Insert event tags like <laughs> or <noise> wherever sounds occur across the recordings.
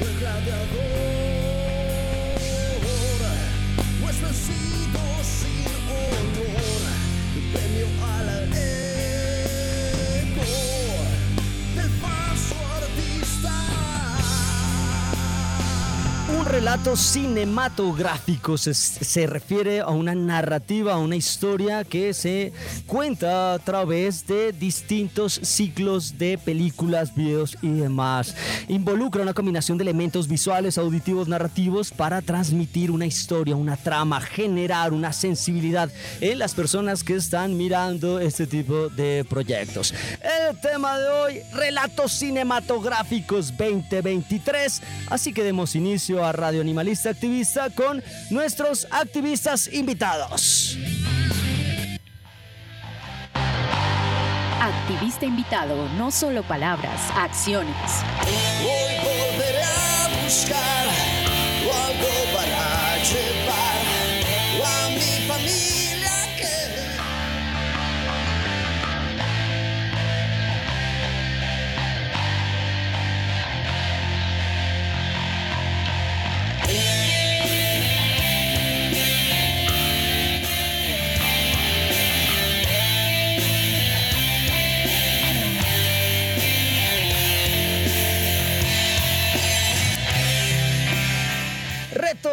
El gladiador. relato cinematográfico se, refiere a una narrativa, a una historia que se cuenta a través de distintos ciclos de películas, videos y demás. Involucra una combinación de elementos visuales, auditivos, narrativos para transmitir una historia, una trama, generar una sensibilidad en las personas que están mirando este tipo de proyectos. El tema de hoy, relatos cinematográficos 2023. Así que demos inicio a Radio Animalista Activista con nuestros activistas invitados. Activista invitado, no solo palabras, acciones. Hoy volveré a buscar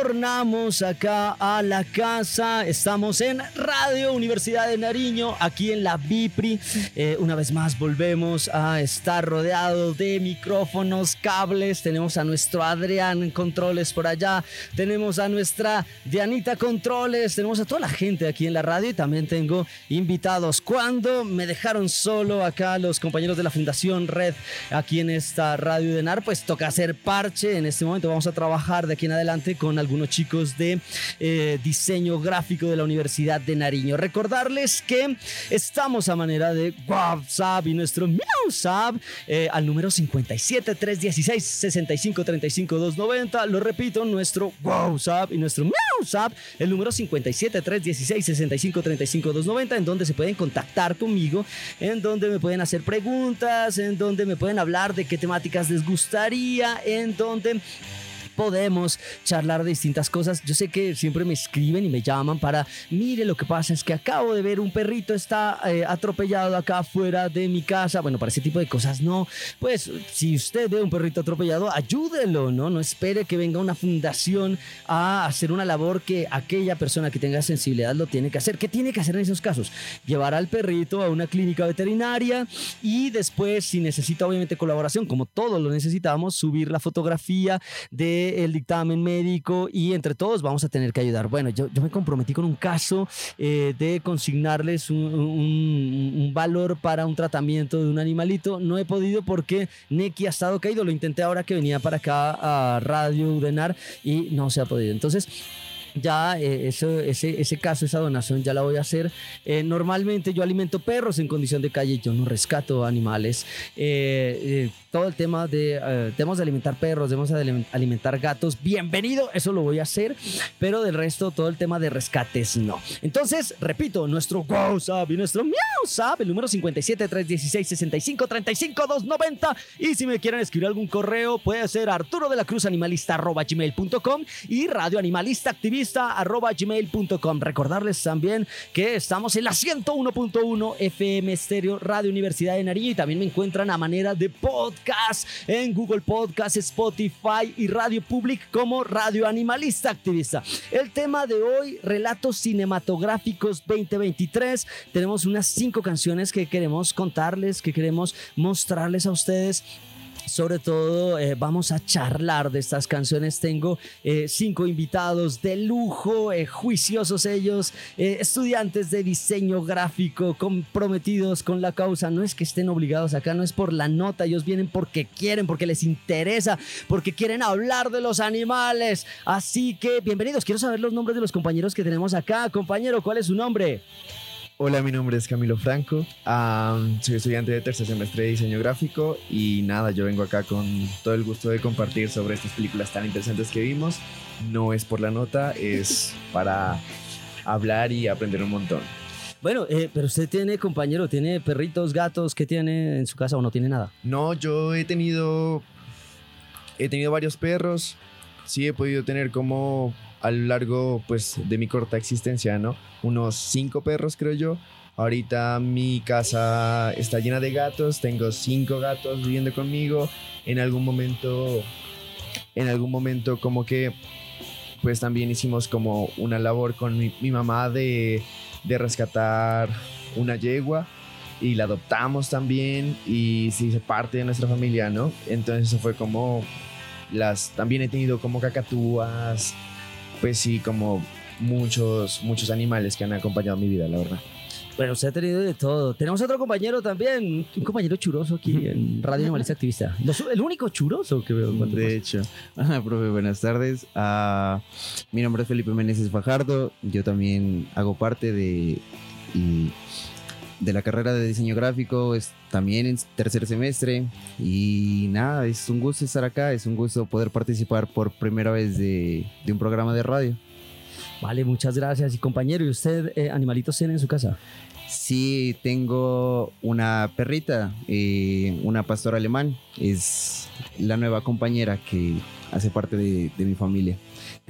Retornamos acá a la casa. Estamos en Radio Universidad de Nariño, aquí en la BIPRI. Eh, una vez más volvemos a estar rodeado de micrófonos, cables. Tenemos a nuestro Adrián Controles por allá. Tenemos a nuestra Dianita Controles. Tenemos a toda la gente aquí en la radio y también tengo invitados. Cuando me dejaron solo acá los compañeros de la Fundación Red aquí en esta radio de NAR, pues toca hacer parche. En este momento vamos a trabajar de aquí en adelante con algunos unos chicos de eh, diseño gráfico de la Universidad de Nariño. Recordarles que estamos a manera de WhatsApp y nuestro WhatsApp eh, al número 57 316 65 35 290. Lo repito, nuestro WhatsApp y nuestro WhatsApp, el número 57 316 65 35 290, en donde se pueden contactar conmigo, en donde me pueden hacer preguntas, en donde me pueden hablar de qué temáticas les gustaría, en donde podemos charlar de distintas cosas. Yo sé que siempre me escriben y me llaman para, mire, lo que pasa es que acabo de ver un perrito está eh, atropellado acá afuera de mi casa. Bueno, para ese tipo de cosas no. Pues si usted ve un perrito atropellado, ayúdelo, ¿no? No espere que venga una fundación a hacer una labor que aquella persona que tenga sensibilidad lo tiene que hacer. ¿Qué tiene que hacer en esos casos? Llevar al perrito a una clínica veterinaria y después, si necesita obviamente colaboración, como todos lo necesitamos, subir la fotografía de el dictamen médico y entre todos vamos a tener que ayudar. Bueno, yo, yo me comprometí con un caso eh, de consignarles un, un, valor para un tratamiento de un animalito. No he podido porque Neki ha estado caído. Lo intenté ahora que venía para acá a Radio Udenar y no se ha podido. Entonces, ya eh, ese, ese, caso, esa donación ya la voy a hacer. Eh, normalmente yo alimento perros en condición de calle, yo no rescato animales. Eh, todo el tema de, debemos de alimentar perros, debemos de alimentar gatos, bienvenido, eso lo voy a hacer, pero del resto todo el tema de rescates no. Entonces, repito, nuestro WhatsApp y nuestro WhatsApp, el número 57 316 65 35 290 y si me quieren escribir algún correo puede ser arturo de la cruz animalista gmail.com y radio animalista activista gmail.com. Recordarles también que estamos en la 101.1 FM Estéreo Radio Universidad de Nariño y también me encuentran a manera de podcast en Google Podcast, Spotify y Radio Public como Radio Animalista Activista. El tema de hoy, relatos cinematográficos 2023. Tenemos unas cinco canciones que queremos contarles, que queremos mostrarles a ustedes sobre todo eh, vamos a charlar de estas canciones. Tengo eh, cinco invitados de lujo, eh, juiciosos ellos, estudiantes de diseño gráfico, comprometidos con la causa. No es que estén obligados acá, no es por la nota, ellos vienen porque quieren, porque les interesa, porque quieren hablar de los animales. Así que bienvenidos, quiero saber los nombres de los compañeros que tenemos acá. Compañero, ¿cuál es su nombre? Hola, mi nombre es Camilo Franco, soy estudiante de tercer semestre de diseño gráfico y nada, yo vengo acá con todo el gusto de compartir sobre estas películas tan interesantes que vimos. No es por la nota, es <laughs> para hablar y aprender un montón. Bueno, eh, pero usted tiene compañero, tiene perritos, gatos, ¿qué tiene en su casa o no tiene nada? No, yo he tenido, he tenido varios perros, sí he podido tener como a lo largo pues de mi corta existencia, ¿no? Unos cinco perros creo yo. Ahorita mi casa está llena de gatos, tengo cinco gatos viviendo conmigo. En algún momento, en algún momento como que pues también hicimos como una labor con mi, mamá de, de rescatar una yegua y la adoptamos también y se hizo parte de nuestra familia, ¿no? Entonces eso fue como las también he tenido como cacatúas, pues sí, como muchos, muchos animales que han acompañado mi vida, la verdad. Bueno, usted ha tenido de todo. Tenemos otro compañero también, un compañero churoso aquí en Radio Animalista <laughs> Activista. El único churoso que veo. De hecho. profe, buenas tardes. Uh, mi nombre es Felipe Meneses Fajardo. Yo también hago parte de, de la carrera de diseño gráfico. Es también en tercer semestre. Y nada, es un gusto estar acá. Es un gusto poder participar por primera vez de, de un programa de radio. Vale, muchas gracias. Y compañero, ¿y usted eh, animalitos tiene en su casa? Sí, tengo una perrita, eh, una pastora alemán. Es la nueva compañera que hace parte de, mi familia.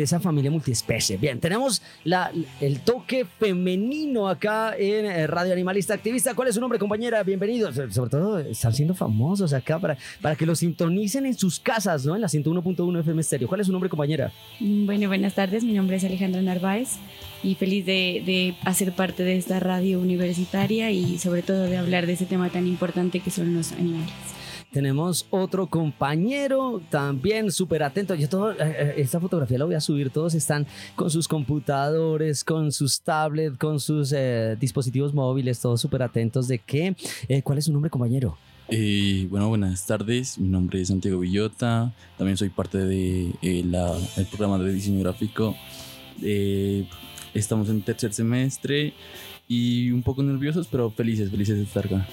De esa familia multiespecie. Bien, tenemos la, el toque femenino acá en eh, Radio Animalista Activista. ¿Cuál es su nombre, compañera? Bienvenidos. Sobre todo, están siendo famosos acá para, para que los sintonicen en sus casas, ¿no? En la 101.1 FM Stereo. ¿Cuál es su nombre, compañera? Mm, bueno, buenas tardes. Mi nombre es Alejandra Narváez y feliz de, de hacer parte de esta radio universitaria y sobre todo de hablar de ese tema tan importante que son los animales. Tenemos otro compañero también súper atento. Yo todo, eh, eh, esta fotografía la voy a subir. Todos están con sus computadores, con sus tablets, con sus eh, dispositivos móviles, todos súper atentos de qué. ¿Cuál es su nombre, compañero? Eh, bueno, buenas tardes. Mi nombre es Santiago Villota. También soy parte del de, programa de diseño gráfico. Estamos en tercer semestre y un poco nerviosos, pero felices, felices de estar acá.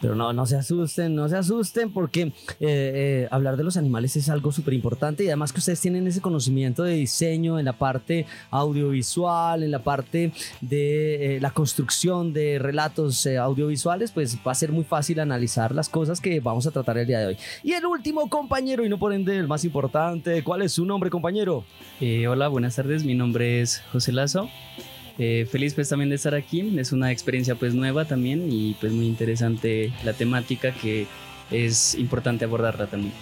Pero no, no se asusten, no se asusten porque eh, eh, hablar de los animales es algo súper importante y además que ustedes tienen ese conocimiento de diseño en la parte audiovisual, en la parte de eh, la construcción de relatos audiovisuales, pues va a ser muy fácil analizar las cosas que vamos a tratar el día de hoy. Y el último compañero, y no por ende el más importante, ¿cuál es su nombre compañero? hola, buenas tardes, mi nombre es José Lazo. Eh, feliz pues también de estar aquí, es una experiencia pues nueva también y pues muy interesante la temática que es importante abordarla también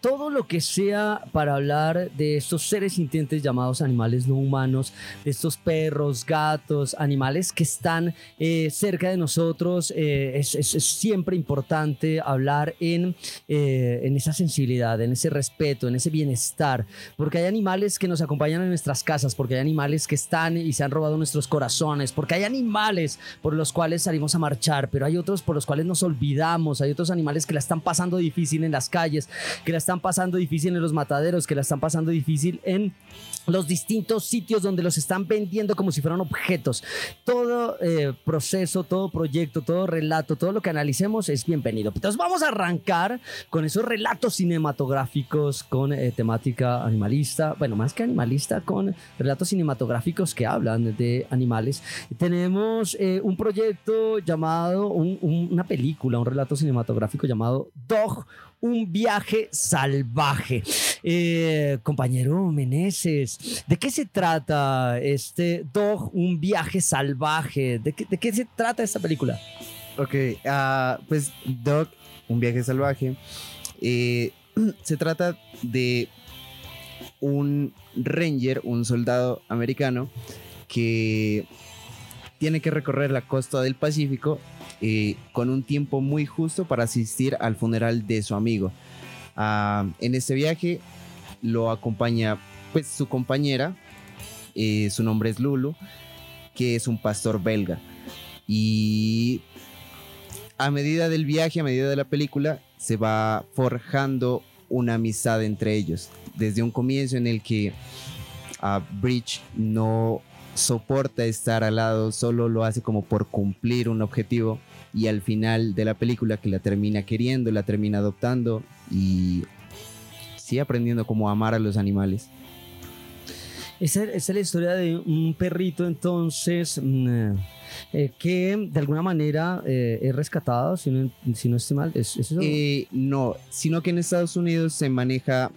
todo lo que sea para hablar de estos seres sintientes llamados animales no humanos, de estos perros, gatos, animales que están eh, cerca de nosotros, eh, es, siempre importante hablar en, eh, en esa sensibilidad, en ese respeto, en ese bienestar, porque hay animales que nos acompañan en nuestras casas, porque hay animales que están y se han robado nuestros corazones, porque hay animales por los cuales salimos a marchar, pero hay otros por los cuales nos olvidamos, hay otros animales que la están pasando difícil en las calles que la están pasando difícil en los mataderos, que la están pasando difícil en los distintos sitios donde los están vendiendo como si fueran objetos. Todo eh, proceso, todo proyecto, todo relato, todo lo que analicemos es bienvenido. Entonces vamos a arrancar con esos relatos cinematográficos con eh, temática animalista, bueno, más que animalista, con relatos cinematográficos que hablan de animales. Tenemos eh, un proyecto llamado, una película, un relato cinematográfico llamado Dog, un viaje salvaje. Eh, compañero Meneses, ¿de qué se trata este Dog, un viaje salvaje? ¿De qué, se trata esta película? Ok, ah, pues Dog, un viaje salvaje, eh, <clears throat> se trata de un ranger, un soldado americano que tiene que recorrer la costa del Pacífico eh, con un tiempo muy justo para asistir al funeral de su amigo. Ah, en este viaje lo acompaña pues su compañera, eh, su nombre es Lulu, que es un pastor belga. Y a medida del viaje, a medida de la película, se va forjando una amistad entre ellos. Desde un comienzo en el que a Bridge no soporta estar al lado, solo lo hace como por cumplir un objetivo y al final de la película que la termina queriendo, la termina adoptando y sigue aprendiendo cómo amar a los animales. Esa, es la historia de un perrito entonces mm, eh, que de alguna manera eh, es rescatado, si no, si no estoy mal. ¿Es, eso? Eh, no, sino que en Estados Unidos se maneja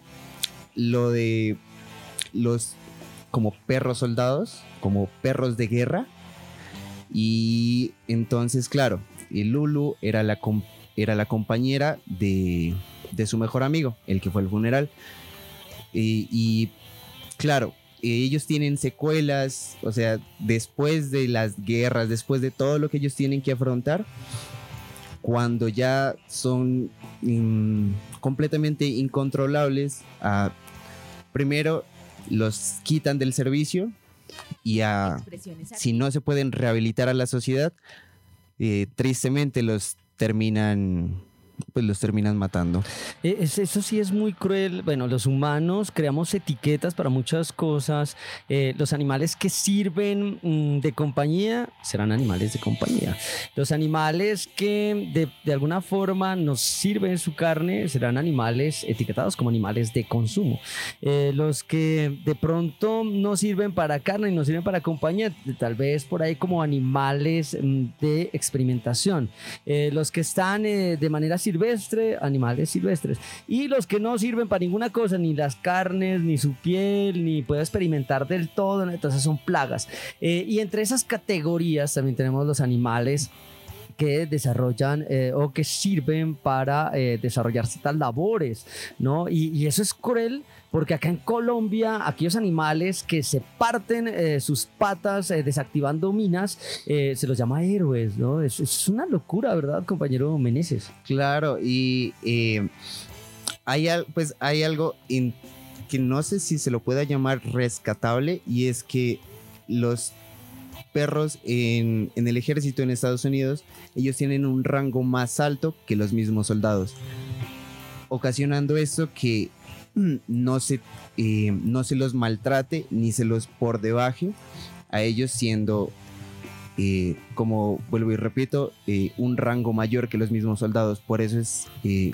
lo de los como perros soldados, como perros de guerra. Y entonces, claro, Lulu era la, era la compañera de, su mejor amigo, el que fue al funeral. Y, claro, ellos tienen secuelas, o sea, después de las guerras, después de todo lo que ellos tienen que afrontar, cuando ya son mm, completamente incontrolables, primero los quitan del servicio y si no se pueden rehabilitar a la sociedad, eh, tristemente los terminan pues los terminan matando. E, eso sí es muy cruel. Bueno, los humanos creamos etiquetas para muchas cosas. Eh, los animales que sirven mm, de compañía serán animales de compañía. Los animales que de, de, alguna forma nos sirven su carne serán animales etiquetados como animales de consumo. Eh, los que de pronto no sirven para carne y no sirven para compañía, tal vez por ahí como animales mm, de experimentación. Eh, los que están de manera silvestre, animales silvestres. Y los que no sirven para ninguna cosa, ni las carnes, ni su piel, ni puede experimentar del todo, entonces son plagas. Eh, y entre esas categorías también tenemos los animales que desarrollan eh, o que sirven para eh, desarrollar ciertas labores, ¿no? Y, eso es cruel porque acá en Colombia, aquellos animales que se parten eh, sus patas desactivando minas, se los llama héroes, ¿no? Es, una locura, ¿verdad, compañero Meneses? Claro, y hay, pues, hay algo que no sé si se lo pueda llamar rescatable y es que los perros en, en el ejército en Estados Unidos, ellos tienen un rango más alto que los mismos soldados, ocasionando esto que no se, eh, no se los maltrate ni se los por debaje a ellos siendo, eh, como vuelvo y repito, eh, un rango mayor que los mismos soldados. Por eso es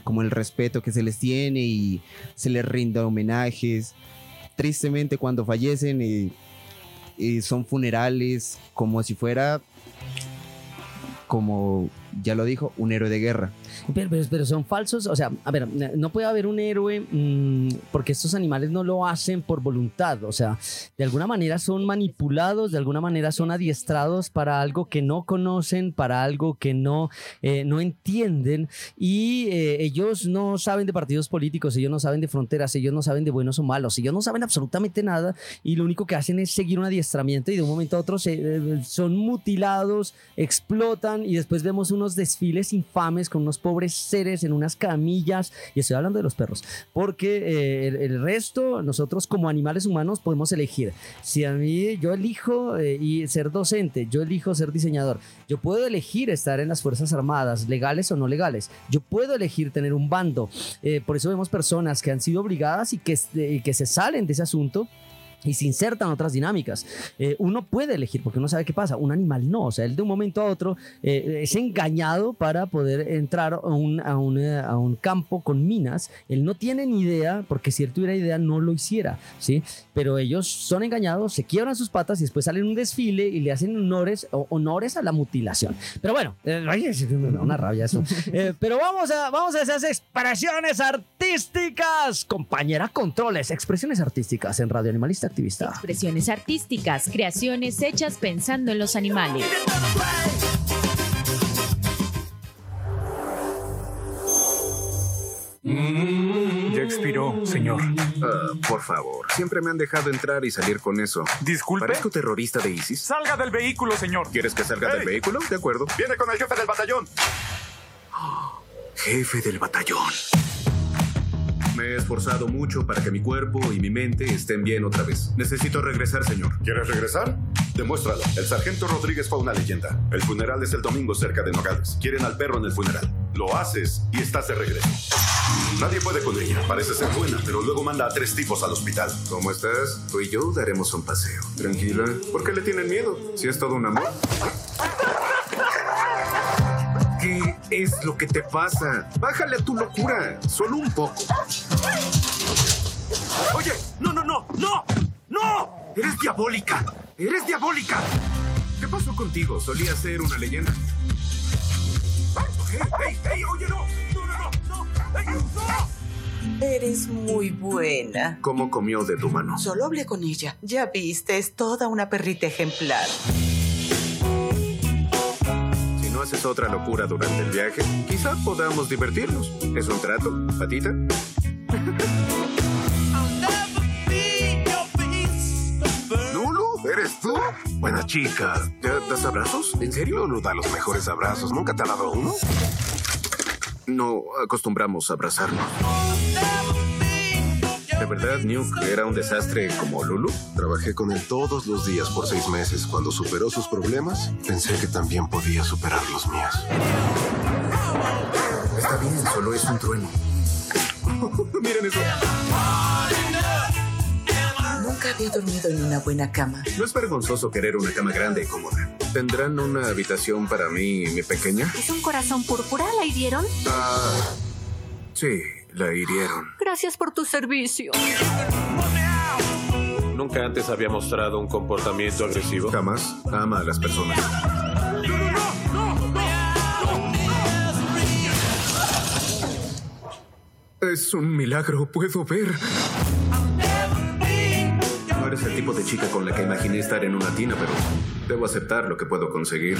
como el respeto que se les tiene y se les rinda homenajes. Tristemente cuando fallecen son funerales como si fuera, como ya lo dijo, un héroe de guerra. Pero, pero- pero son falsos, o sea, a ver, no puede haber un héroe mm, porque estos animales no lo hacen por voluntad, o sea, de alguna manera son manipulados, de alguna manera son adiestrados para algo que no conocen, para algo que no, eh, no entienden y eh, ellos no saben de partidos políticos, ellos no saben de fronteras, ellos no saben de buenos o malos, ellos no saben absolutamente nada y lo único que hacen es seguir un adiestramiento y de un momento a otro se, eh, son mutilados, explotan y después vemos unos desfiles infames con unos pobres seres en unas camillas y estoy hablando de los perros porque eh, el, el resto nosotros como animales humanos podemos elegir. Si a mí yo elijo eh, y ser docente yo elijo ser diseñador yo puedo elegir estar en las fuerzas armadas legales o no legales. Yo puedo elegir tener un bando. Eh, por eso vemos personas que han sido obligadas y que, eh, que se salen de ese asunto y se insertan otras dinámicas. Eh, uno puede elegir porque uno sabe qué pasa. Un animal no. O sea, él de un momento a otro eh, es engañado para poder entrar a un, a, un, eh, a un campo con minas. Él no tiene ni idea porque si él tuviera idea no lo hiciera. ¿sí? Pero ellos son engañados, se quiebran sus patas y después salen un desfile y le hacen honores, o- honores a la mutilación. Pero bueno, eh, una rabia eso. <laughs> Pero vamos a, vamos a esas expresiones artísticas. Compañera Controles, expresiones artísticas en Radio Animalista Activista. Expresiones artísticas, creaciones hechas pensando en los animales. Ya expiró, señor. Ah, por favor, siempre me han dejado entrar y salir con eso. Disculpe. ¿Parezco terrorista de ISIS? Salga del vehículo, señor. ¿Quieres que salga del vehículo? De acuerdo. Viene con el jefe del batallón. Jefe del batallón. Me he esforzado mucho para que mi cuerpo y mi mente estén bien otra vez. Necesito regresar, señor. ¿Quieres regresar? Demuéstralo. El sargento Rodríguez fue una leyenda. El funeral es el domingo cerca de Nogales. Quieren al perro en el funeral. Lo haces y estás de regreso. Nadie puede con ella. Parece ser buena, pero luego manda a tres tipos al hospital. ¿Cómo estás? Tú y yo daremos un paseo. Tranquila. ¿Por qué le tienen miedo? Si es todo un amor. ¿Qué es lo que te pasa? Bájale a tu locura. Solo un poco. Oye, no, no, no, no, no. Eres diabólica. Eres diabólica. ¿Qué pasó contigo? ¿Solía ser una leyenda? ¡Ey, ey, ey! ¡Oye, no! ¡No, no, no! no. ¡Ey, no! Eres muy buena. ¿Cómo comió de tu mano? Solo hablé con ella. Ya viste, es toda una perrita ejemplar. Si no haces otra locura durante el viaje, quizá podamos divertirnos. ¿Es un trato, patita? Lulu, ¿eres tú? Buena chica. ¿Ya das abrazos? ¿En serio? Lulu da los mejores abrazos. ¿Nunca te ha dado uno? No acostumbramos a abrazarnos. ¿De verdad, Nuke era un desastre como Lulu? Trabajé con él todos los días por seis meses. Cuando superó sus problemas, pensé que también podía superar los míos. Está bien, solo es un trueno. <laughs> Miren eso. Nunca había dormido en una buena cama. No es vergonzoso querer una cama grande y cómoda. ¿Tendrán una habitación para mí y mi pequeña? ¿Es un corazón púrpura? ¿La hirieron? Ah, sí, la hirieron. Gracias por tu servicio. Nunca antes había mostrado un comportamiento agresivo. Jamás ama a las personas. Es un milagro, puedo ver. No eres el tipo de chica con la que imaginé estar en una tina, pero debo aceptar lo que puedo conseguir.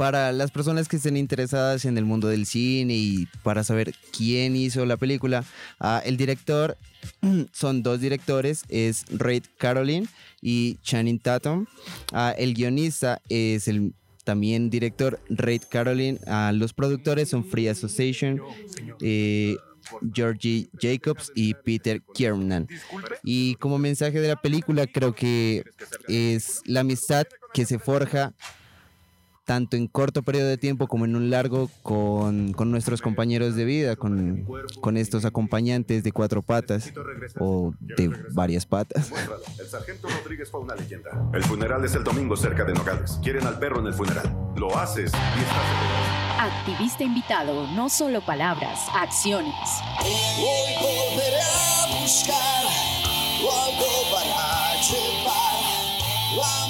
Para las personas que estén interesadas en el mundo del cine y para saber quién hizo la película, ah, el director <clears throat> son dos directores, es Ray Caroline y Channing Tatum. Ah, el guionista es el también director Ray Caroline. Ah, los productores son Free Association. eh, Georgie Jacobs y Peter Kiernan. Y como mensaje de la película creo que es la amistad que se forja tanto en corto periodo de tiempo como en un largo con, con nuestros compañeros de vida, con, con, estos acompañantes de cuatro patas o de varias patas. El sargento Rodríguez fue una leyenda. El funeral es el domingo cerca de Nogales. Quieren al perro en el funeral. Lo haces y estás Activista invitado, no solo palabras, acciones. Hoy volveré a buscar algo para llevar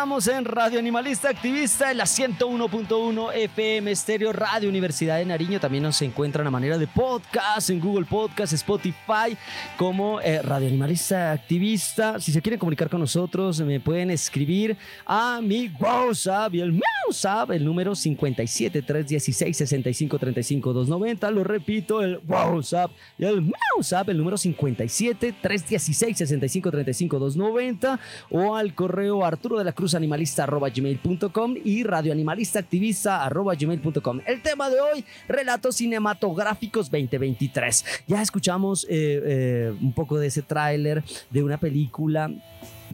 Estamos en Radio Animalista Activista en la 101.1 FM Estéreo Radio Universidad de Nariño. También nos encuentran a manera de podcast en Google Podcast, Spotify, como eh, Radio Animalista Activista. Si se quieren comunicar con nosotros, me pueden escribir a mi WhatsApp y el WhatsApp, el número 57 316 65 35 290. Lo repito, el WhatsApp y el WhatsApp, el número 57 316 65 35 290 o al correo Arturo de la Cruz Animalista gmail.com y radioanimalista activista gmail.com. El tema de hoy, relatos cinematográficos 2023. Ya escuchamos eh, eh, un poco de ese tráiler de una película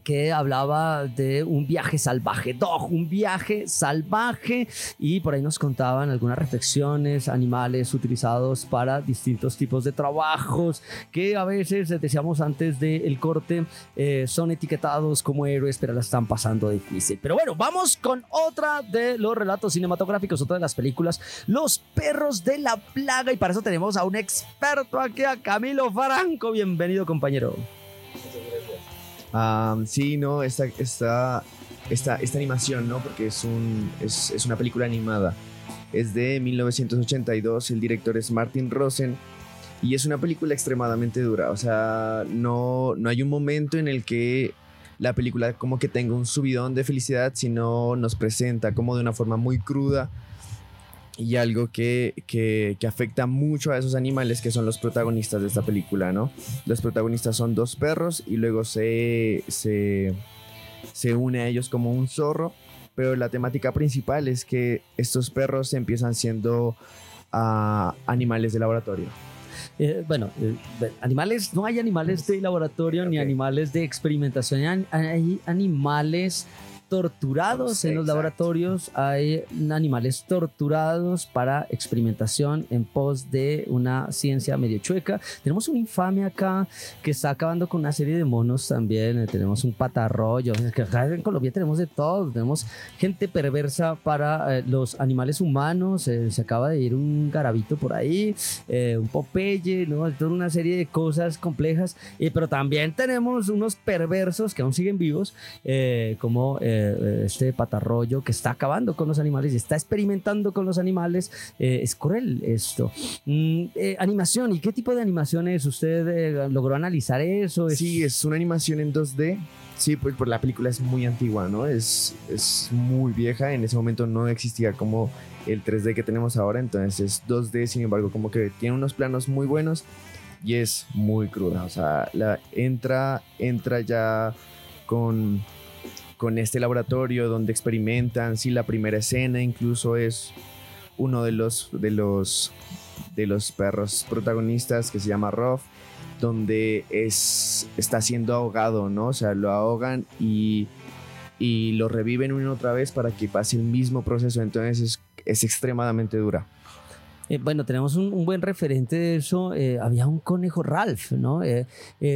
que hablaba de un viaje salvaje, Dog, un viaje salvaje, y por ahí nos contaban algunas reflexiones, animales utilizados para distintos tipos de trabajos, que a veces, decíamos antes del corte, eh, son etiquetados como héroes, pero la están pasando difícil. Pero bueno, vamos con otra de los relatos cinematográficos, otra de las películas, Los perros de la plaga, y para eso tenemos a un experto aquí, a Camilo Franco. Bienvenido, compañero. Um, sí, no, esta, esta, esta, esta animación, ¿no? Porque es, un, es, es, una película animada. Es de 1982, el director es Martin Rosen y es una película extremadamente dura. O sea, no, no hay un momento en el que la película como que tenga un subidón de felicidad, sino nos presenta como de una forma muy cruda y algo que, que, que, afecta mucho a esos animales que son los protagonistas de esta película, ¿no? Los protagonistas son dos perros y luego se, se, se une a ellos como un zorro, pero la temática principal es que estos perros empiezan siendo uh, animales de laboratorio. Eh, bueno, eh, animales, no hay animales de laboratorio okay. ni animales de experimentación, hay animales torturados en los laboratorios, hay animales torturados para experimentación en pos de una ciencia medio chueca. Tenemos un infame acá que está acabando con una serie de monos también. Eh, tenemos un patarroyo. Acá en Colombia tenemos de todo. Tenemos gente perversa para eh, los animales humanos. Eh, se acaba de ir un garabito por ahí, eh, un popeye, ¿no? Toda una serie de cosas complejas. pero también tenemos unos perversos que aún siguen vivos, como este patarroyo que está acabando con los animales y está experimentando con los animales. Eh, es cruel esto. Mm, eh, animación, ¿y qué tipo de animaciones usted eh, logró analizar eso? ¿Es... Sí, es una animación en 2D. Sí, pues, pues la película es muy antigua, ¿no? Es, es muy vieja. En ese momento no existía como el 3D que tenemos ahora, entonces es 2D, sin embargo, como que tiene unos planos muy buenos y es muy cruda. O sea, la, entra, entra ya con con este laboratorio donde experimentan, sí, la primera escena incluso es uno de los, de los, de los perros protagonistas que se llama Ruff, donde es, está siendo ahogado, ¿no? O sea, lo ahogan y, y lo reviven una otra vez para que pase el mismo proceso, entonces es, es extremadamente dura. Eh, bueno, tenemos un, buen referente de eso. Eh, había un conejo Ralph, ¿no? Eh,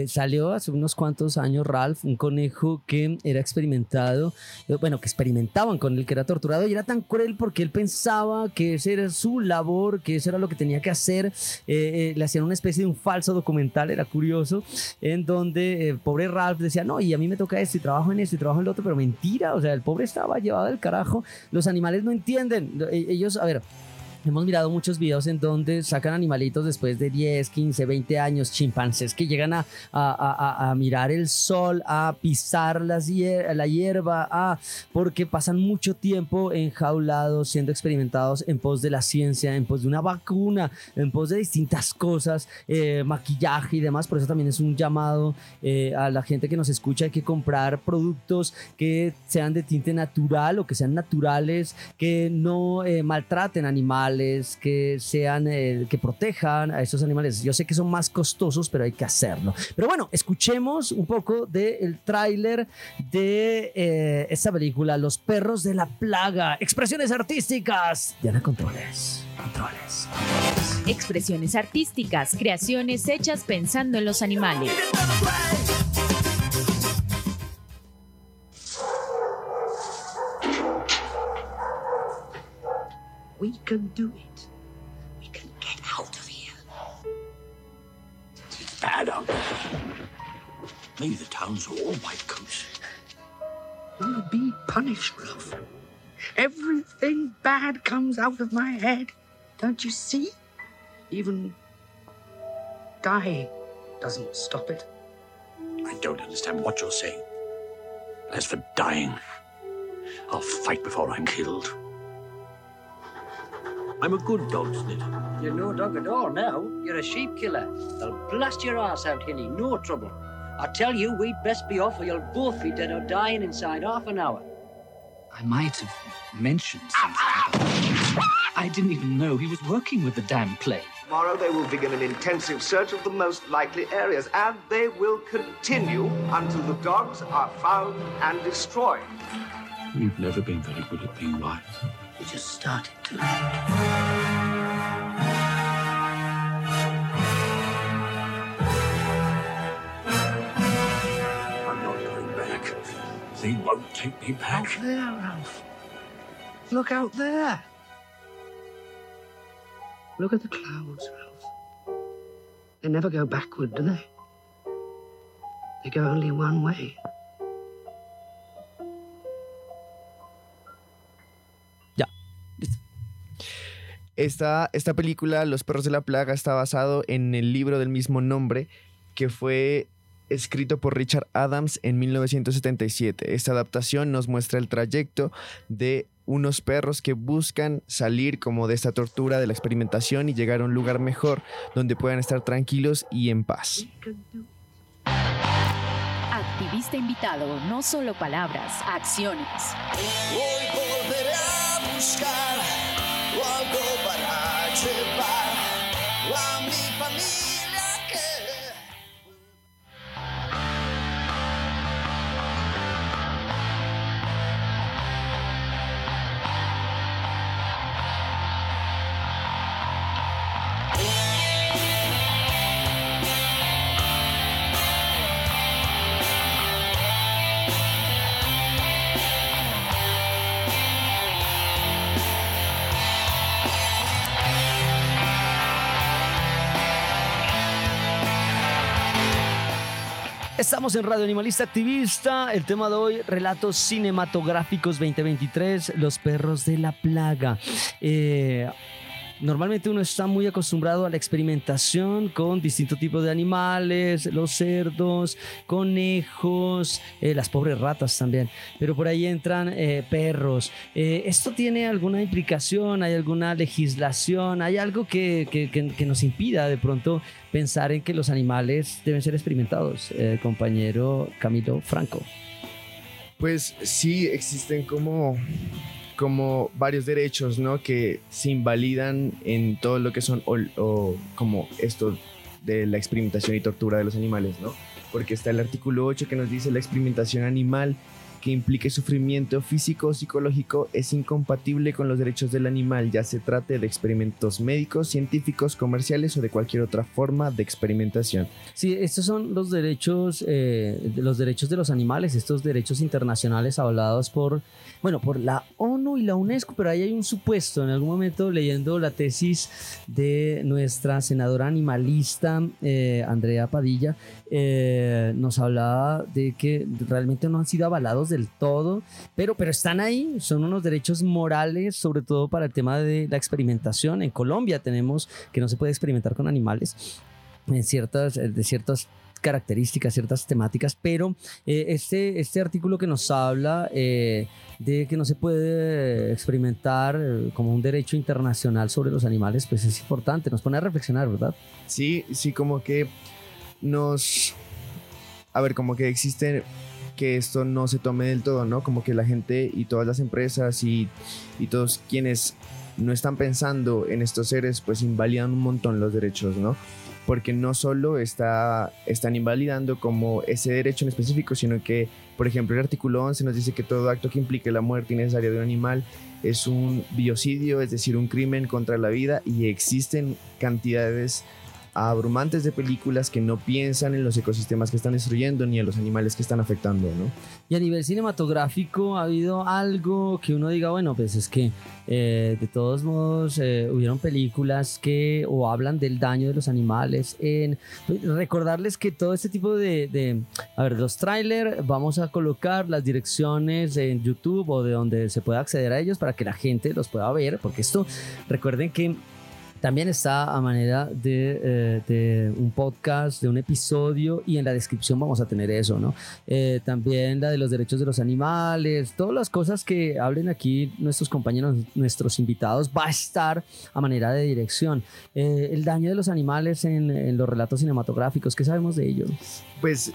salió hace unos cuantos años Ralph, un conejo que era experimentado, bueno, que experimentaban con él, que era torturado y era tan cruel porque él pensaba que esa era su labor, que eso era lo que tenía que hacer. le hacían una especie de un falso documental, era curioso, en donde el pobre Ralph decía, no, y a mí me toca esto y trabajo en esto y trabajo en lo otro, pero mentira, o sea, el pobre estaba llevado al carajo. Los animales no entienden. Ellos, a ver, Hemos mirado muchos videos en donde sacan animalitos después de 10, 15, 20 años, chimpancés que llegan a, mirar el sol, a pisar las hier- la hierba, a, porque pasan mucho tiempo enjaulados, siendo experimentados en pos de la ciencia, en pos de una vacuna, en pos de distintas cosas, eh, maquillaje y demás. Por eso también es un llamado eh, a la gente que nos escucha. Hay que comprar productos que sean de tinte natural o que sean naturales, que no eh, maltraten animales, que sean, eh, que protejan a estos animales. Yo sé que son más costosos, pero hay que hacerlo. Pero bueno, escuchemos un poco del tráiler de eh, esta película, Los perros de la plaga. Expresiones artísticas. Diana Controles. Controles. Expresiones artísticas, creaciones hechas pensando en los animales. We can do it. We can get out of here. It's bad out there. Maybe the towns are all white coats. You'll be punished, Ralph. Everything bad comes out of my head. Don't you see? Even dying doesn't stop it. I don't understand what you're saying. As for dying, I'll fight before I'm killed. I'm a good dog, Snit. You're no dog at all now. You're a sheep killer. They'll blast your ass out, Hilly. No trouble. I tell you, we'd best be off or you'll both be dead or dying inside half an hour. I might have mentioned something. I didn't even know he was working with the damn plague. Tomorrow they will begin an intensive search of the most likely areas, and they will continue until the dogs are found and destroyed. You've never been very good at being wise. We just started to. I'm not going back. They won't take me back. Out there, Ralph. Look out there. Look at the clouds, Ralph. They never go backward, do they? They go only one way. Esta, esta película, Los perros de la plaga, está basado en el libro del mismo nombre que fue escrito por Richard Adams en 1977. Esta adaptación nos muestra el trayecto de unos perros que buscan salir como de esta tortura, de la experimentación y llegar a un lugar mejor donde puedan estar tranquilos y en paz. Activista invitado, no solo palabras, acciones. Hoy volveré a buscar para llevar a mi familia Estamos en Radio Animalista Activista. El tema de hoy, relatos cinematográficos 2023, Los perros de la plaga. Eh, Normalmente uno está muy acostumbrado a la experimentación con distintos tipos de animales, los cerdos, conejos, eh, las pobres ratas también, pero por ahí entran eh, perros. Eh, ¿Esto tiene alguna implicación? ¿Hay alguna legislación? ¿Hay algo que, que- que- nos impida de pronto pensar en que los animales deben ser experimentados? Compañero Camilo Franco. Pues sí, existen como, como varios derechos, ¿no? Que se invalidan en todo lo que son, o, como esto de la experimentación y tortura de los animales, ¿no? Porque está el artículo 8 que nos dice la experimentación animal que implique sufrimiento físico o psicológico es incompatible con los derechos del animal, ya se trate de experimentos médicos, científicos, comerciales o de cualquier otra forma de experimentación. Sí, estos son los derechos, eh, los derechos de los animales, estos derechos internacionales hablados por, bueno, por la ONU y la UNESCO, pero ahí hay un supuesto. En algún momento leyendo la tesis de nuestra senadora animalista, eh, Andrea Padilla, eh, nos hablaba de que realmente no han sido avalados del todo, pero, pero están ahí, son unos derechos morales, sobre todo para el tema de la experimentación. En Colombia tenemos que no se puede experimentar con animales en ciertas, eh, de ciertas características, ciertas temáticas, pero eh, este, este artículo que nos habla eh, de que no se puede experimentar eh, como un derecho internacional sobre los animales, pues es importante, nos pone a reflexionar, ¿verdad? Sí, sí, como que nos... A ver, como que existe que esto no se tome del todo, ¿no? Como que la gente y todas las empresas y, y todos quienes no están pensando en estos seres, pues invalidan un montón los derechos, ¿no? porque no solo está, están invalidando como ese derecho en específico, sino que, por ejemplo, el artículo 11 nos dice que todo acto que implique la muerte innecesaria de un animal es un biocidio, es decir, un crimen contra la vida y existen cantidades abrumantes de películas que no piensan en los ecosistemas que están destruyendo ni en los animales que están afectando, ¿no? Y a nivel cinematográfico ha habido algo que uno diga, bueno, pues es que eh, de todos modos eh, hubieron películas que o hablan del daño de los animales. En recordarles que todo este tipo de, de a ver, los trailers vamos a colocar las direcciones en YouTube o de donde se pueda acceder a ellos para que la gente los pueda ver, porque esto, recuerden que también está a manera de, eh, de, un podcast, de un episodio y en la descripción vamos a tener eso, ¿no? Eh, también la de los derechos de los animales, todas las cosas que hablen aquí nuestros compañeros, nuestros invitados, va a estar a manera de dirección. Eh, el daño de los animales en, en los relatos cinematográficos, ¿qué sabemos de ello? Pues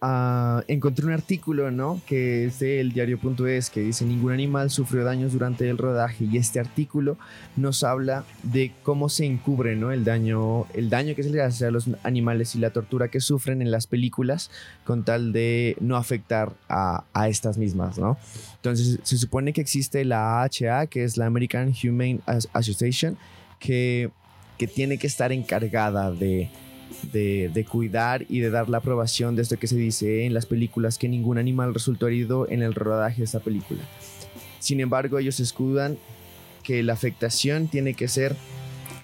Uh, encontré un artículo, ¿no? Que es del diario.es que dice ningún animal sufrió daños durante el rodaje y este artículo nos habla de cómo se encubre, ¿no? El daño, el daño que se le hace a los animales y la tortura que sufren en las películas con tal de no afectar a, a estas mismas, ¿no? Entonces se supone que existe la AHA, que es la American Humane Association, que, que tiene que estar encargada de de, de, cuidar y de dar la aprobación de esto que se dice en las películas que ningún animal resultó herido en el rodaje de esta película. Sin embargo, ellos escudan que la afectación tiene que ser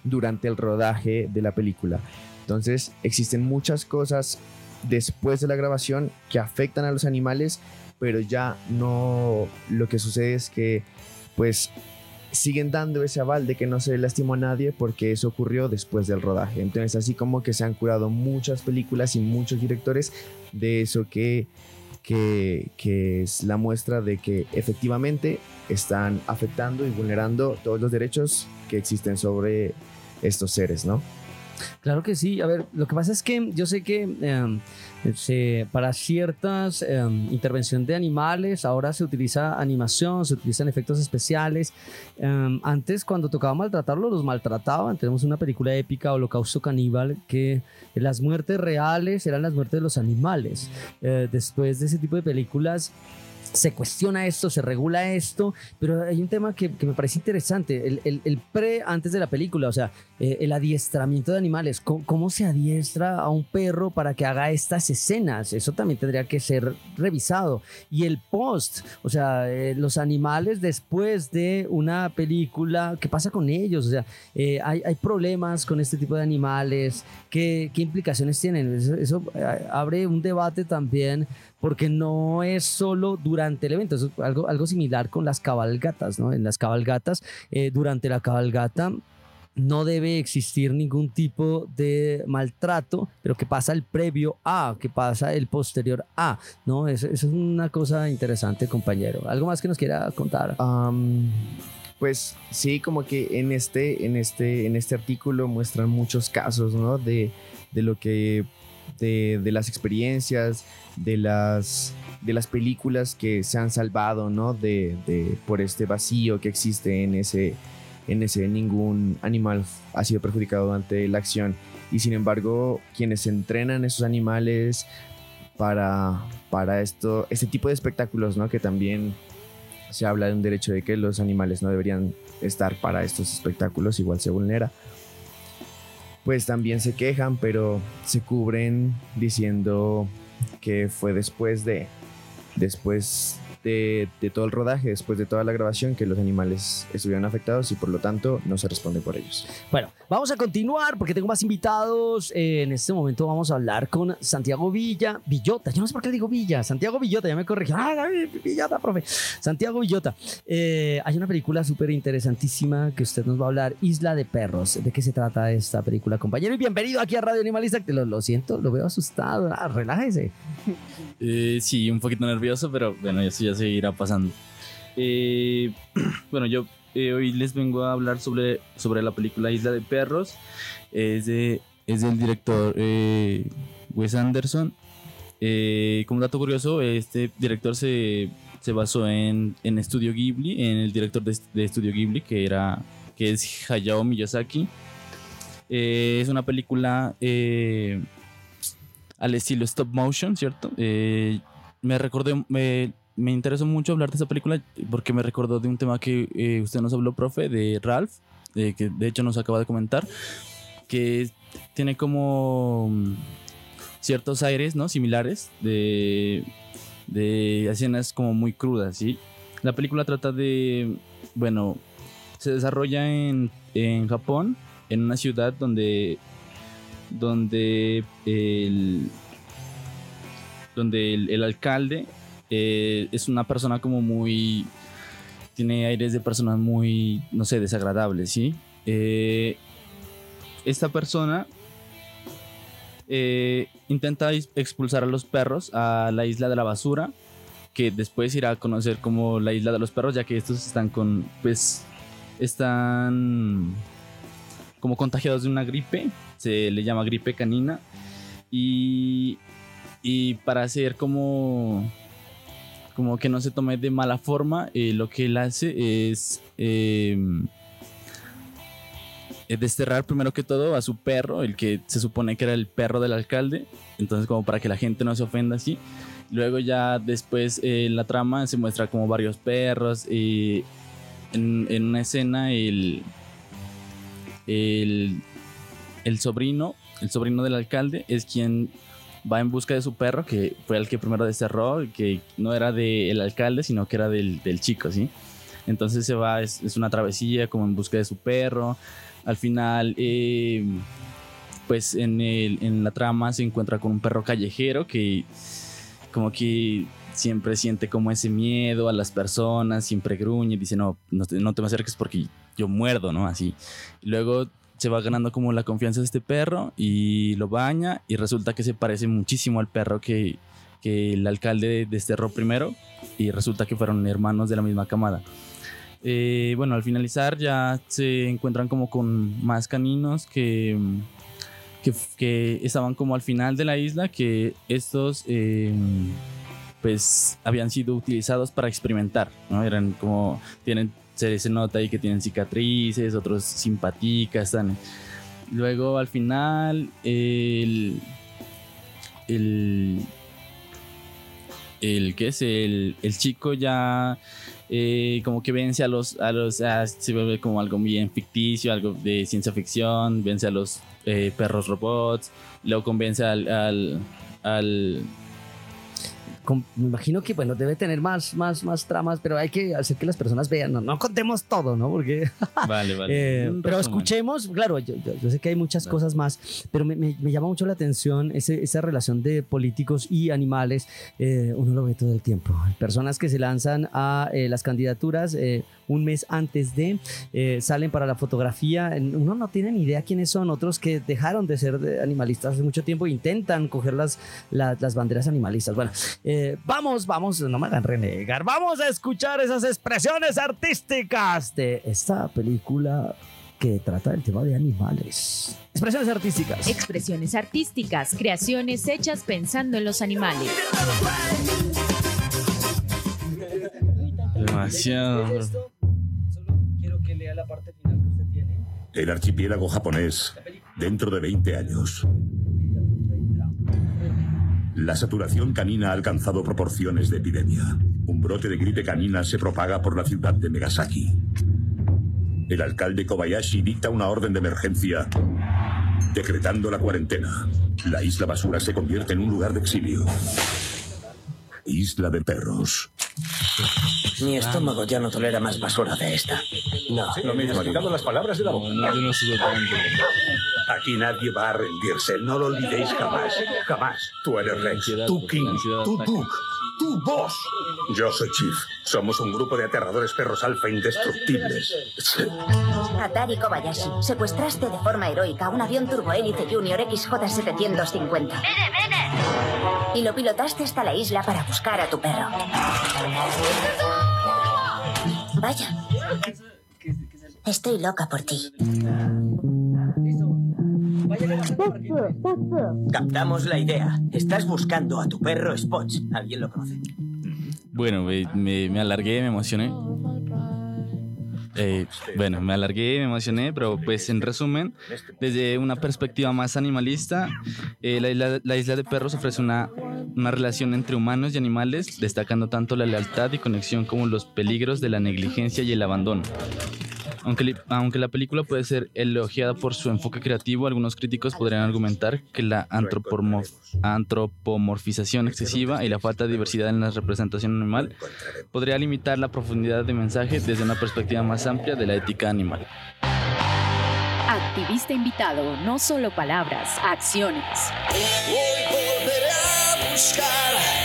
durante el rodaje de la película. Entonces, existen muchas cosas después de la grabación que afectan a los animales, pero ya no lo que sucede es que pues siguen dando ese aval de que no se lastimó a nadie porque eso ocurrió después del rodaje. Entonces así como que se han curado muchas películas y muchos directores de eso que, que, que es la muestra de que efectivamente están afectando y vulnerando todos los derechos que existen sobre estos seres, ¿no? Claro que sí. A ver, lo que pasa es que yo sé que eh, se, para ciertas eh, intervención de animales ahora se utiliza animación, se utilizan efectos especiales. Eh, antes cuando tocaba maltratarlos los maltrataban. Tenemos una película épica, Holocausto Caníbal, que las muertes reales eran las muertes de los animales. después de ese tipo de películas se cuestiona esto, se regula esto, pero hay un tema que, que me parece interesante, el, el, el, pre antes de la película, o sea, eh, el adiestramiento de animales, ¿Cómo, ¿Cómo, se adiestra a un perro para que haga estas escenas, eso también tendría que ser revisado. Y el post, o sea, eh, los animales después de una película, ¿qué pasa con ellos? O sea, eh, hay, hay, problemas con este tipo de animales, ¿qué, qué implicaciones tienen? Eso, abre un debate también porque no es solo durante el evento, es algo, algo similar con las cabalgatas, ¿no? En las cabalgatas, durante la cabalgata no debe existir ningún tipo de maltrato, pero que pasa el previo a, que pasa el posterior a, ¿no? Eso, es una cosa interesante, compañero. ¿Algo más que nos quiera contar? Pues sí, como que en este, en este, en este artículo muestran muchos casos, ¿no? De, de lo que de, de, las experiencias, de las, de las películas que se han salvado, ¿no? De, de, por este vacío que existe en ese, en ese ningún animal ha sido perjudicado durante la acción. Y sin embargo, quienes entrenan esos animales para, para esto, este tipo de espectáculos, ¿no? Que también se habla de un derecho de que los animales no deberían estar para estos espectáculos, igual se vulnera pues también se quejan, pero se cubren diciendo que fue después de, después de, de todo el rodaje, después de toda la grabación, que los animales estuvieron afectados y por lo tanto no se responde por ellos. Bueno, vamos a continuar porque tengo más invitados. Eh, en este momento vamos a hablar con Santiago Villa, Villota. Yo no sé por qué le digo Villa. Santiago Villota, ya me corrigió. Ah, Villota, profe. Santiago Villota. Eh, hay una película súper interesantísima que usted nos va a hablar, Isla de Perros. ¿De qué se trata esta película, compañero? Y bienvenido aquí a Radio Animalista. Lo, lo siento, lo veo asustado. Ah, relájese. <laughs> Eh, sí, un poquito nervioso, pero bueno, eso ya se irá pasando. Eh, <clears throat> bueno, yo eh, hoy les vengo a hablar sobre, sobre la película Isla de Perros. Es, de, es del director eh, Wes Anderson. Como dato curioso, este director se, se basó en, en Ghibli, en el director de, de Studio Ghibli, que, era, que es Hayao Miyazaki. Es una película al estilo stop motion, ¿cierto? Me recordé, me interesó mucho hablar de esa película porque me recordó de un tema que eh, usted nos habló, profe, de Ralph, de, que de hecho nos acaba de comentar, que tiene como mm, ciertos aires, ¿no? Similares de, de escenas como muy crudas, ¿sí? La película trata de, bueno, se desarrolla en, en Japón, en una ciudad donde, donde el, donde el alcalde eh, es una persona como muy, tiene aires de persona muy, no sé, desagradable, ¿sí? Eh, esta persona eh, intenta expulsar a los perros a la isla de la basura, que después irá a conocer como la isla de los perros, ya que estos están con, pues, están como contagiados de una gripe, se le llama gripe canina, y, y para hacer como como que no se tome de mala forma, eh, lo que él hace es eh, eh, desterrar primero que todo a su perro, el que se supone que era el perro del alcalde, entonces como para que la gente no se ofenda así. Luego ya después eh, en la trama se muestra como varios perros en, en una escena el, el, el sobrino, el sobrino del alcalde es quien va en busca de su perro, que fue el que primero desterró, que no era del alcalde, sino que era del, del chico, ¿sí? Entonces se va, es, una travesía como en busca de su perro. Al final, eh, pues en, el, en la trama se encuentra con un perro callejero que como que siempre siente como ese miedo a las personas, siempre gruñe, dice, no, no te, no te me acerques porque yo muerdo, ¿no? Así. Luego se va ganando como la confianza de este perro y lo baña y resulta que se parece muchísimo al perro que, que el alcalde desterró primero y resulta que fueron hermanos de la misma camada. Eh, bueno, al finalizar ya se encuentran como con más caninos que, que, que estaban como al final de la isla, que estos eh, pues habían sido utilizados para experimentar, ¿no? Eran como, tienen, se, nota ahí que tienen cicatrices, otros simpaticas, están... Luego al final el... El... El que es el, el chico ya eh, como que vence a los, a los ah, se vuelve como algo bien ficticio, algo de ciencia ficción, vence a los eh, perros robots, luego convence al, al Me imagino que, bueno, debe tener más, más, más tramas, pero hay que hacer que las personas vean. No, no contemos todo, ¿no? Porque. <laughs> Vale, vale. Eh, pero escuchemos, claro, yo, yo- yo sé que hay muchas cosas más, pero me, me- me llama mucho la atención ese- esa relación de políticos y animales. eh, uno lo ve todo el tiempo. Personas que se lanzan a eh, las candidaturas eh, un mes antes de, eh, salen para la fotografía. Uno no tiene ni idea quiénes son, otros que dejaron de ser de animalistas hace mucho tiempo intentan coger las, las, las banderas animalistas. Bueno, eh, vamos, vamos, no me hagan renegar, vamos a escuchar esas expresiones artísticas de esta película que trata del tema de animales. Expresiones artísticas. Expresiones artísticas, creaciones hechas pensando en los animales. Demasiado. Quiero que lea la parte final que usted tiene. El archipiélago japonés, dentro de 20 años. La saturación canina ha alcanzado proporciones de epidemia. Un brote de gripe canina se propaga por la ciudad de Megasaki. El alcalde Kobayashi dicta una orden de emergencia decretando la cuarentena. La isla basura se convierte en un lugar de exilio. Isla de perros. Mi estómago ya no tolera más basura de esta. No, lo mismo, quitando las palabras de la boca. No, yo no sudo tanto. Aquí nadie va a rendirse, no lo olvidéis jamás. Jamás. Tú eres Rex, tú King, tú. Duke, tú Boss. Yo soy Chief. Somos un grupo de aterradores perros alfa indestructibles. Atari Kobayashi, secuestraste de forma heroica un avión turbohélice Junior XJ750. Y lo pilotaste hasta la isla para buscar a tu perro. Vaya. Estoy loca por ti. Captamos la idea. Estás buscando a tu perro Spots. ¿Alguien lo conoce? Bueno, me, me- me alargué, me emocioné. Eh, bueno, me alargué, me emocioné, pero pues en resumen, desde una perspectiva más animalista, eh, la, isla, la isla de perros ofrece una, una relación entre humanos y animales, destacando tanto la lealtad y conexión como los peligros de la negligencia y el abandono. Aunque, la película puede ser elogiada por su enfoque creativo, algunos críticos podrían argumentar que la antropomorf- antropomorfización excesiva y la falta de diversidad en la representación animal podría limitar la profundidad de mensaje desde una perspectiva más amplia de la ética animal. Activista invitado, no solo palabras, acciones. Hoy volveré a buscar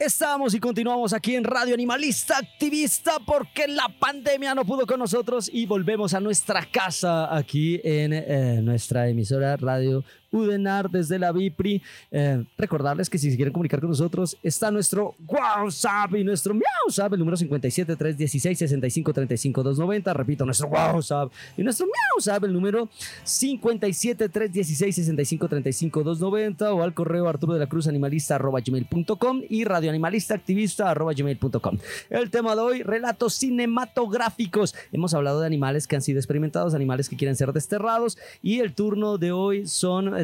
Estamos y continuamos aquí en Radio Animalista Activista porque la pandemia no pudo con nosotros y volvemos a nuestra casa aquí en eh, nuestra emisora Radio Udenar desde la Vipri. Eh, recordarles que si quieren comunicar con nosotros está nuestro WhatsApp y nuestro WhatsApp, el número 57 316 65 35 290. Repito, nuestro WhatsApp y nuestro WhatsApp, el número 57 316 65 35 290 o al correo arturo de la cruz animalista arroba gmail.com y radioanimalista activista arroba gmail.com. El tema de hoy, relatos cinematográficos. Hemos hablado de animales que han sido experimentados, animales que quieren ser desterrados y el turno de hoy son,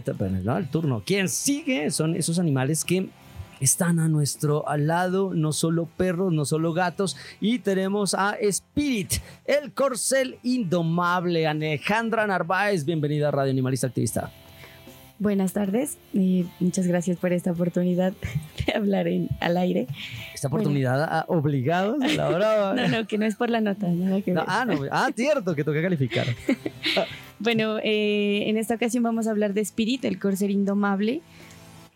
no, el turno, quien sigue son esos animales que están a nuestro al lado, no solo perros, no solo gatos, y tenemos a Spirit, el corcel indomable, Alejandra Narváez, bienvenida a Radio Animalista Activista. Buenas tardes y muchas gracias por esta oportunidad <laughs> de hablar en, al aire. Esta oportunidad a- obligados a la. <laughs> No, no, que no es por la nota, nada que No, ver. ah, no, ah, cierto, que toca calificar. <laughs> Bueno, eh, en esta ocasión vamos a hablar de Spirit, el corcel indomable.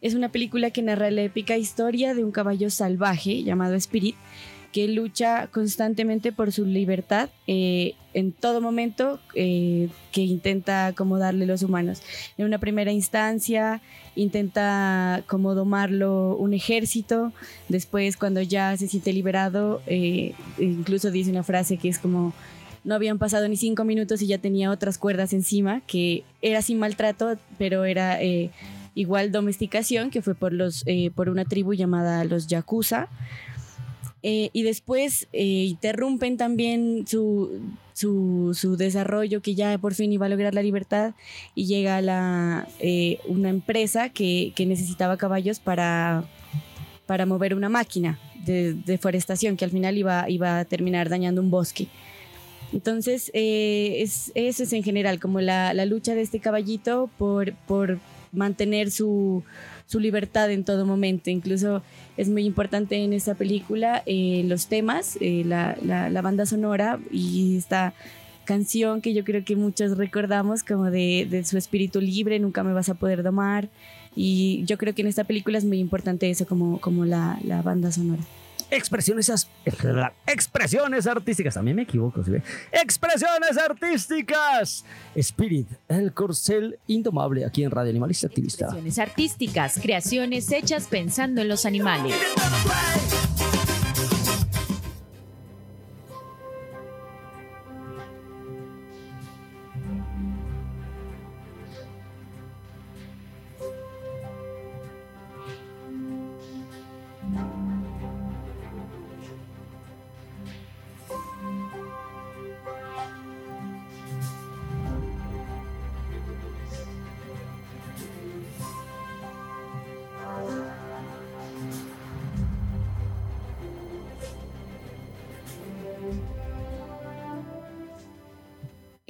Es una película que narra la épica historia de un caballo salvaje llamado Spirit que lucha constantemente por su libertad eh, en todo momento eh, que intenta como darle los humanos. En una primera instancia intenta como domarlo un ejército, después cuando ya se siente liberado, eh, incluso dice una frase que es como no habían pasado ni cinco minutos y ya tenía otras cuerdas encima, que era sin maltrato, pero era eh, igual domesticación, que fue por, los, eh, por una tribu llamada los Yakuza. Eh, y después interrumpen también su, su, su desarrollo, que ya por fin iba a lograr la libertad, y llega la, eh, una empresa que, que necesitaba caballos para, para mover una máquina de deforestación, que al final iba, iba a terminar dañando un bosque. Entonces, eh, es, eso es en general, como la, lucha de este caballito por, mantener su, libertad en todo momento. Incluso es muy importante en esta película eh, los temas, eh, la, la- la banda sonora y esta canción que yo creo que muchos recordamos como de, su espíritu libre, nunca me vas a poder domar. Y yo creo que en esta película es muy importante eso como, la banda sonora. Expresiones, expresiones artísticas. También me equivoco, ¿sí? Expresiones artísticas. Spirit, el corcel indomable aquí en Radio Animalista Activista. Creaciones artísticas, creaciones hechas pensando en los animales.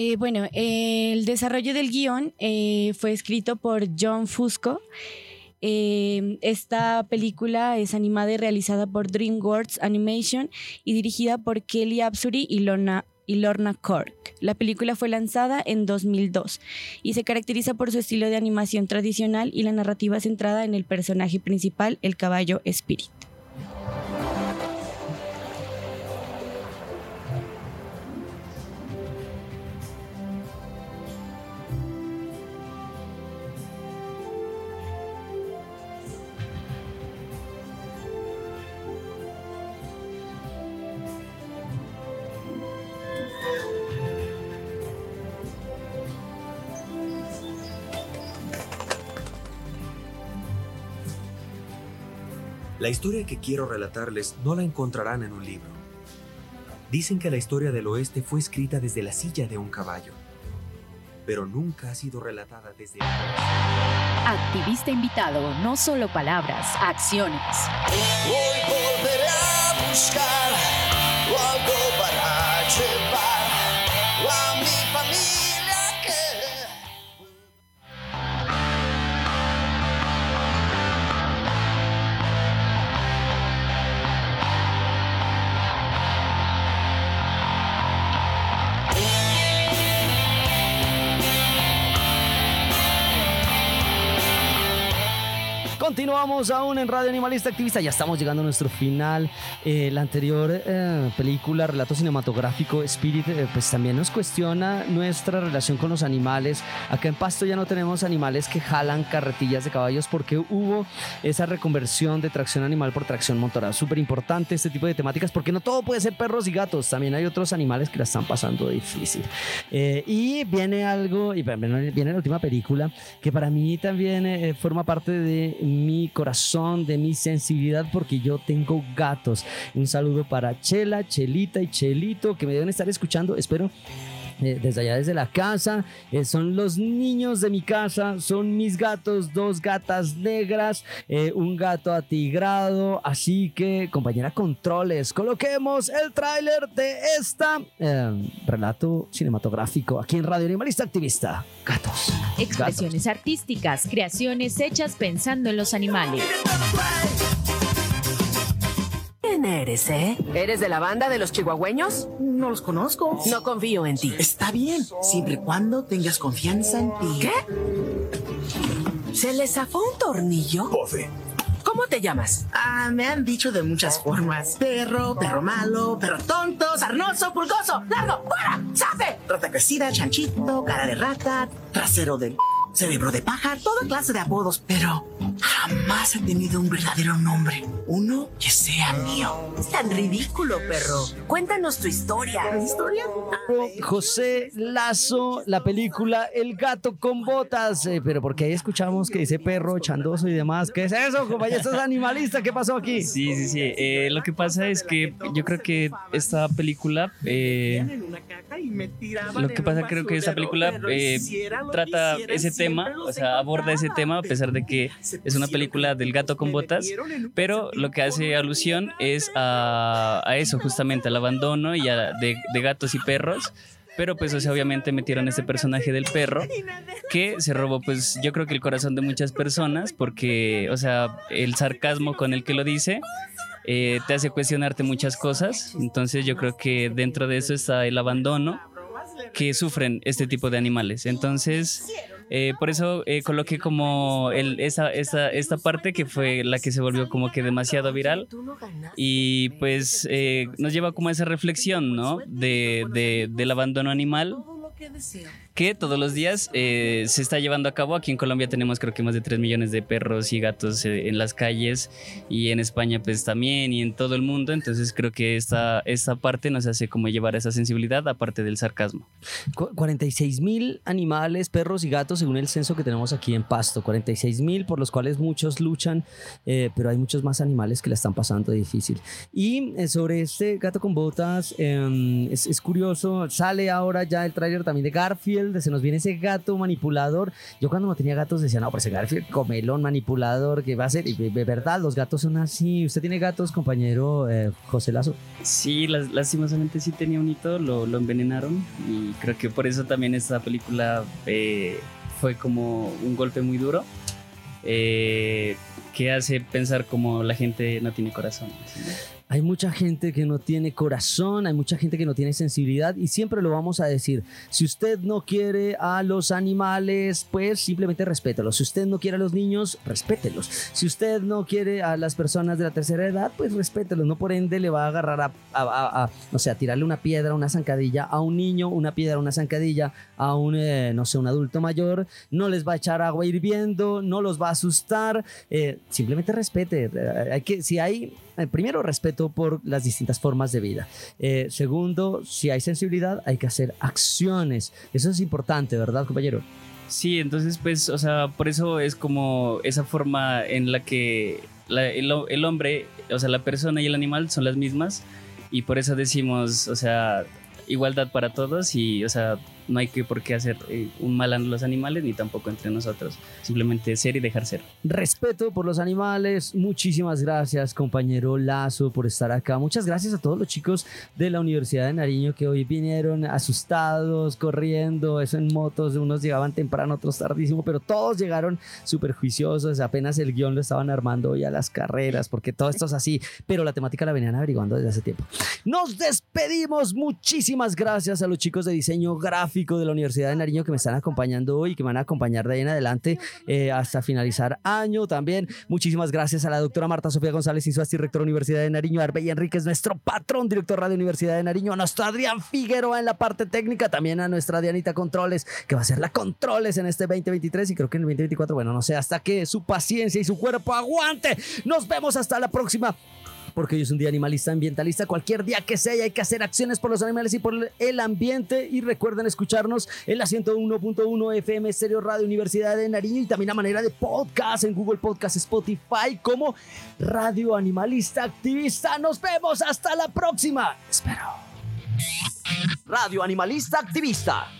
Eh, bueno, el desarrollo del guion eh, fue escrito por John Fusco. Eh, esta película es animada y realizada por DreamWorks Animation y dirigida por Kelly Absuri y Lorna, y Lorna Cork. La película fue lanzada en 2002 y se caracteriza por su estilo de animación tradicional y la narrativa centrada en el personaje principal, el caballo Spirit. Historia que quiero relatarles no la encontrarán en un libro. Dicen que la historia del oeste fue escrita desde la silla de un caballo, pero nunca ha sido relatada desde... Activista invitado, no solo palabras, acciones. Hoy volveré a buscar algo para llevar Continuamos aún en Radio Animalista Activista. Ya estamos llegando a nuestro final. Eh, la anterior eh, película, relato cinematográfico Spirit, eh, pues también nos cuestiona nuestra relación con los animales. Acá en Pasto ya no tenemos animales que jalan carretillas de caballos porque hubo esa reconversión de tracción animal por tracción motora. Súper importante este tipo de temáticas porque no todo puede ser perros y gatos. También hay otros animales que la están pasando difícil. Y viene algo, y viene la última película que para mí también forma parte de mi corazón, de mi sensibilidad, porque yo tengo gatos. Un saludo para Chela, Chelita y Chelito, que me deben estar escuchando, espero. Eh, desde allá, desde la casa, Eh, son los niños de mi casa, son mis gatos, dos gatas negras, eh, un gato atigrado. Así que, compañera, controles, coloquemos el tráiler de esta eh, relato cinematográfico aquí en Radio Animalista Activista. Gatos. Expresiones artísticas, creaciones hechas pensando en los animales. ¿Quién eres, eh? ¿Eres de la banda de los chihuahueños? No los conozco. No confío en ti. Está bien, siempre y cuando tengas confianza en ti. ¿Qué? ¿Se le zafó un tornillo? ¿Cómo te llamas? Ah, me han dicho de muchas formas. Perro, perro malo, perro tonto, sarnoso, pulgoso, largo, fuera, safe. Rata crecida, chanchito, cara de rata, trasero de... Cerebro de pájaro, toda clase de apodos, pero jamás he tenido un verdadero nombre. Uno que sea mío. Es tan ridículo, perro. Cuéntanos tu historia. ¿Historia? José Lazo, la película El gato con botas. Eh, pero porque ahí escuchamos que dice perro, chandoso y demás. ¿Qué es eso, compañero? ¿Estás animalista? ¿Qué pasó aquí? Sí, sí, sí. Eh, lo que pasa es que yo creo que esta película. eh, lo que pasa, creo que esta película eh, trata ese tema, o sea, aborda ese tema, a pesar de que es una película del gato con botas, pero lo que hace alusión es a, a eso, justamente, al abandono y a, de, de gatos y perros. Pero pues, o sea, obviamente metieron este personaje del perro que se robó, pues, yo creo que el corazón de muchas personas porque, o sea, el sarcasmo con el que lo dice eh, te hace cuestionarte muchas cosas. Entonces yo creo que dentro de eso está el abandono que sufren este tipo de animales. Entonces, eh, por eso eh, coloqué como el, esa, esa- esta parte que fue la que se volvió como que demasiado viral y pues eh, nos lleva como a esa reflexión, ¿no? De, de- del abandono animal que todos los días eh, se está llevando a cabo. Aquí en Colombia tenemos creo que más de 3 millones de perros y gatos eh, en las calles y en España pues también y en todo el mundo. Entonces creo que esta, esta parte nos hace como llevar esa sensibilidad aparte del sarcasmo. Cu- 46 mil animales, perros y gatos según el censo que tenemos aquí en Pasto. 46 mil por los cuales muchos luchan, eh, pero hay muchos más animales que la están pasando difícil. Y eh, sobre este gato con botas, eh, es, es curioso, sale ahora ya el tráiler también de Garfield. Se nos viene ese gato manipulador. Yo cuando no tenía gatos decía, no, pero ese Garfield comelón manipulador, que va a ser? Y de verdad, los gatos son así. ¿Usted tiene gatos, compañero eh, José Lazo? Sí, las- lastimosamente sí tenía un hito, lo, lo envenenaron y creo que por eso también esta película eh, fue como un golpe muy duro eh, que hace pensar como la gente no tiene corazón. ¿sí? Hay mucha gente que no tiene corazón, hay mucha gente que no tiene sensibilidad y siempre lo vamos a decir. Si usted no quiere a los animales, pues simplemente respételos. Si usted no quiere a los niños, respételos. Si usted no quiere a las personas de la tercera edad, pues respételos. No por ende le va a agarrar a, no sé, tirarle una piedra, una zancadilla a un niño, una piedra, una zancadilla a un, eh, no sé, un adulto mayor. No les va a echar agua hirviendo, no los va a asustar. eh, simplemente respete. Eh, Hay que, si hay primero, respeto por las distintas formas de vida. Eh, segundo, si hay sensibilidad, hay que hacer acciones. Eso es importante, ¿verdad, compañero? Sí, entonces pues, o sea, por eso es como esa forma en la que el, el hombre, o sea, la persona y el animal son las mismas y por eso decimos, o sea, igualdad para todos y, o sea, no hay que por qué hacer eh, un mal a los animales ni tampoco entre nosotros, simplemente ser y dejar ser. Respeto por los animales. Muchísimas gracias, compañero Lazo, por estar acá. Muchas gracias a todos los chicos de la Universidad de Nariño que hoy vinieron asustados, corriendo, eso en motos. Unos llegaban temprano, otros tardísimo, pero todos llegaron súper juiciosos. Apenas el guion lo estaban armando hoy a las carreras, porque todo esto es así, pero la temática la venían averiguando desde hace tiempo. Nos despedimos. Muchísimas gracias a los chicos de diseño gráfico de la Universidad de Nariño que me están acompañando hoy y que me van a acompañar de ahí en adelante eh, hasta finalizar año también. Muchísimas gracias a la doctora Marta Sofía González Insuasti, rectora Universidad de Nariño, Arbey Enríquez, nuestro patrón, director Radio Universidad de Nariño, a nuestro Adrián Figueroa en la parte técnica, también a nuestra Dianita Controles, que va a ser la Controles en este 2023 y creo que en el 2024, bueno, no sé, hasta que su paciencia y su cuerpo aguante. Nos vemos hasta la próxima porque hoy es un día animalista, ambientalista, cualquier día que sea hay que hacer acciones por los animales y por el ambiente y recuerden escucharnos en la 101.1 FM Estéreo Radio Universidad de Nariño y también a manera de podcast en Google Podcast, Spotify como Radio Animalista Activista. Nos vemos hasta la próxima. Espero. Radio Animalista Activista.